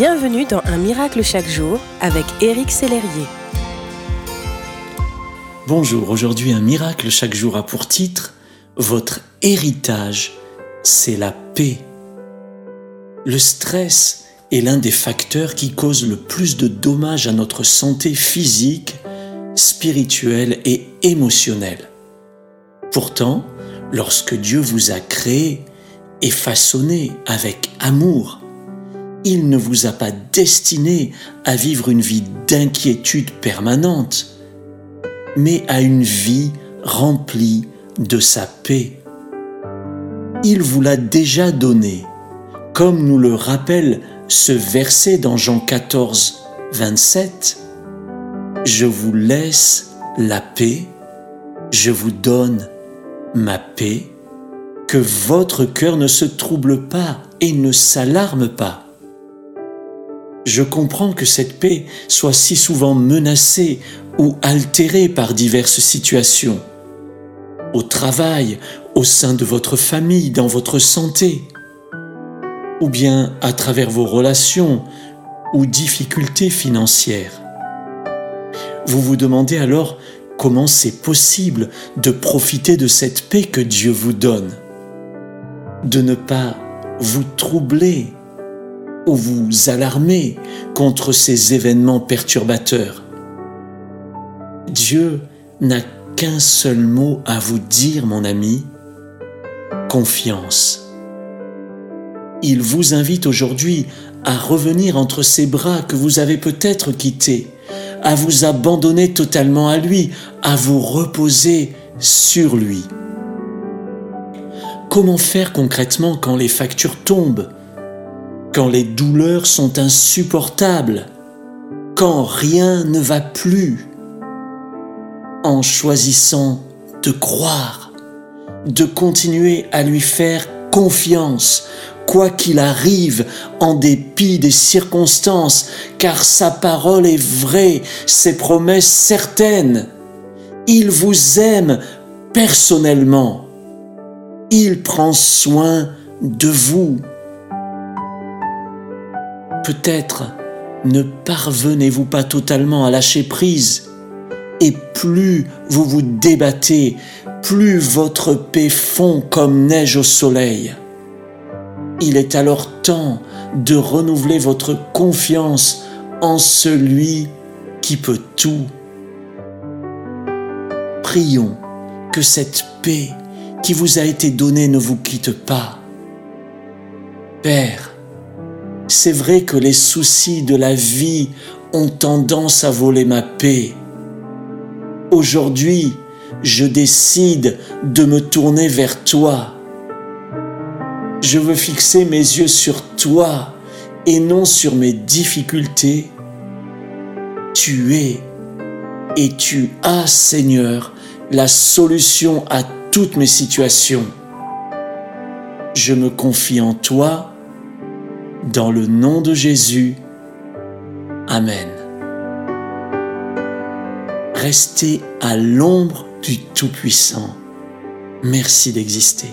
Bienvenue dans Un miracle chaque jour avec Éric Sellerier. Bonjour, aujourd'hui Un miracle chaque jour a pour titre Votre héritage, c'est la paix. Le stress est l'un des facteurs qui cause le plus de dommages à notre santé physique, spirituelle et émotionnelle. Pourtant, lorsque Dieu vous a créé et façonné avec amour, il ne vous a pas destiné à vivre une vie d'inquiétude permanente, mais à une vie remplie de sa paix. Il vous l'a déjà donné, comme nous le rappelle ce verset dans Jean 14, 27. Je vous laisse la paix, je vous donne ma paix, que votre cœur ne se trouble pas et ne s'alarme pas. Je comprends que cette paix soit si souvent menacée ou altérée par diverses situations, au travail, au sein de votre famille, dans votre santé, ou bien à travers vos relations ou difficultés financières. Vous vous demandez alors comment c'est possible de profiter de cette paix que Dieu vous donne, de ne pas vous troubler ou vous alarmer contre ces événements perturbateurs. Dieu n'a qu'un seul mot à vous dire, mon ami, confiance. Il vous invite aujourd'hui à revenir entre ses bras que vous avez peut-être quittés à vous abandonner totalement à lui, à vous reposer sur lui. Comment faire concrètement quand les factures tombent, quand les douleurs sont insupportables, quand rien ne va plus En choisissant de croire, de continuer à lui faire confiance, quoi qu'il arrive, en dépit des circonstances, car sa parole est vraie, ses promesses certaines. Il vous aime personnellement. Il prend soin de vous. Peut-être ne parvenez-vous pas totalement à lâcher prise, et plus vous vous débattez, plus votre paix fond comme neige au soleil. Il est alors temps de renouveler votre confiance en celui qui peut tout. Prions que cette paix qui vous a été donnée ne vous quitte pas. Père, c'est vrai que les soucis de la vie ont tendance à voler ma paix. Aujourd'hui, je décide de me tourner vers toi je veux fixer mes yeux sur toi et non sur mes difficultés. Tu es et tu as, Seigneur, la solution à toutes mes situations. Je me confie en toi, dans le nom de Jésus. Amen. Restez à l'ombre du Tout-Puissant. Merci d'exister.